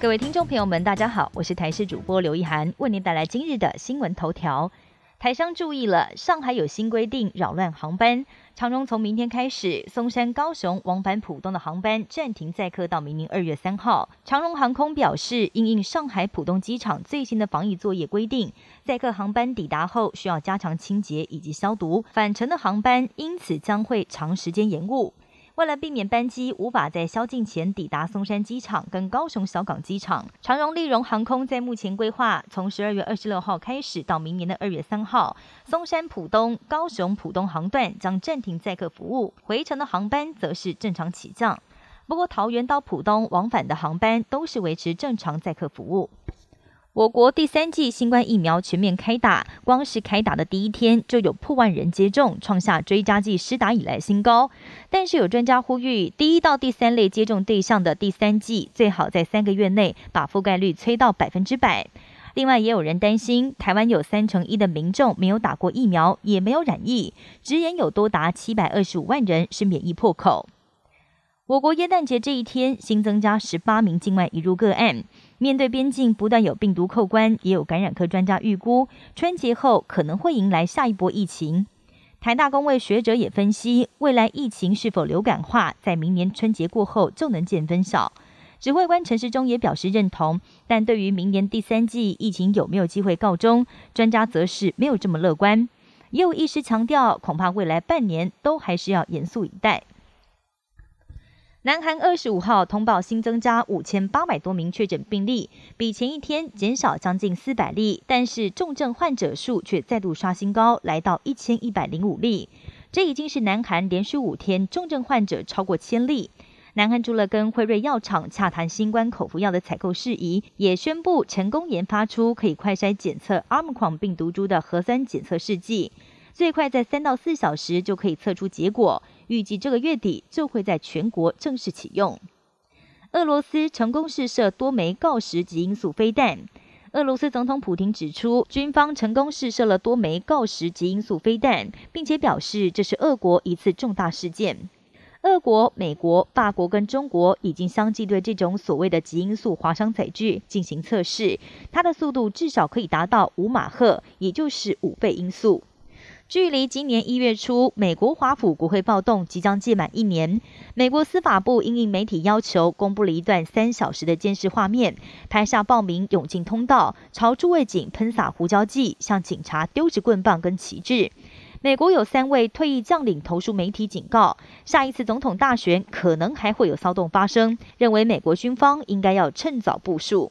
各位听众朋友们，大家好，我是台视主播刘一涵，为您带来今日的新闻头条。台商注意了，上海有新规定扰乱航班。长荣从明天开始，松山、高雄往返浦东的航班暂停载客到明年二月三号。长荣航空表示，因应上海浦东机场最新的防疫作业规定，载客航班抵达后需要加强清洁以及消毒，返程的航班因此将会长时间延误。为了避免班机无法在宵禁前抵达松山机场跟高雄小港机场，长荣利荣航空在目前规划从十二月二十六号开始到明年的二月三号，松山浦东、高雄浦东航段将暂停载客服务，回程的航班则是正常起降。不过，桃园到浦东往返的航班都是维持正常载客服务。我国第三季新冠疫苗全面开打，光是开打的第一天就有破万人接种，创下追加剂施打以来新高。但是有专家呼吁，第一到第三类接种对象的第三季最好在三个月内把覆盖率催到百分之百。另外，也有人担心，台湾有三成一的民众没有打过疫苗，也没有染疫，直言有多达七百二十五万人是免疫破口。我国耶诞节这一天新增加十八名境外移入个案。面对边境不断有病毒扣关，也有感染科专家预估，春节后可能会迎来下一波疫情。台大公卫学者也分析，未来疫情是否流感化，在明年春节过后就能见分晓。指挥官陈时中也表示认同，但对于明年第三季疫情有没有机会告终，专家则是没有这么乐观。也有医师强调，恐怕未来半年都还是要严肃以待。南韩二十五号通报新增加五千八百多名确诊病例，比前一天减少将近四百例，但是重症患者数却再度刷新高，来到一千一百零五例。这已经是南韩连续五天重症患者超过千例。南韩除了跟辉瑞药厂洽谈新冠口服药的采购事宜，也宣布成功研发出可以快筛检测阿姆狂病毒株的核酸检测试剂。最快在三到四小时就可以测出结果，预计这个月底就会在全国正式启用。俄罗斯成功试射多枚锆石极音速飞弹。俄罗斯总统普京指出，军方成功试射了多枚锆石极音速飞弹，并且表示这是俄国一次重大事件。俄国、美国、法国跟中国已经相继对这种所谓的极音速滑翔载具进行测试，它的速度至少可以达到五马赫，也就是五倍音速。距离今年一月初美国华府国会暴动即将届满一年，美国司法部应应媒体要求，公布了一段三小时的监视画面，拍下暴民涌进通道，朝诸位警喷洒胡椒剂，向警察丢掷棍棒跟旗帜。美国有三位退役将领投诉媒体，警告下一次总统大选可能还会有骚动发生，认为美国军方应该要趁早部署。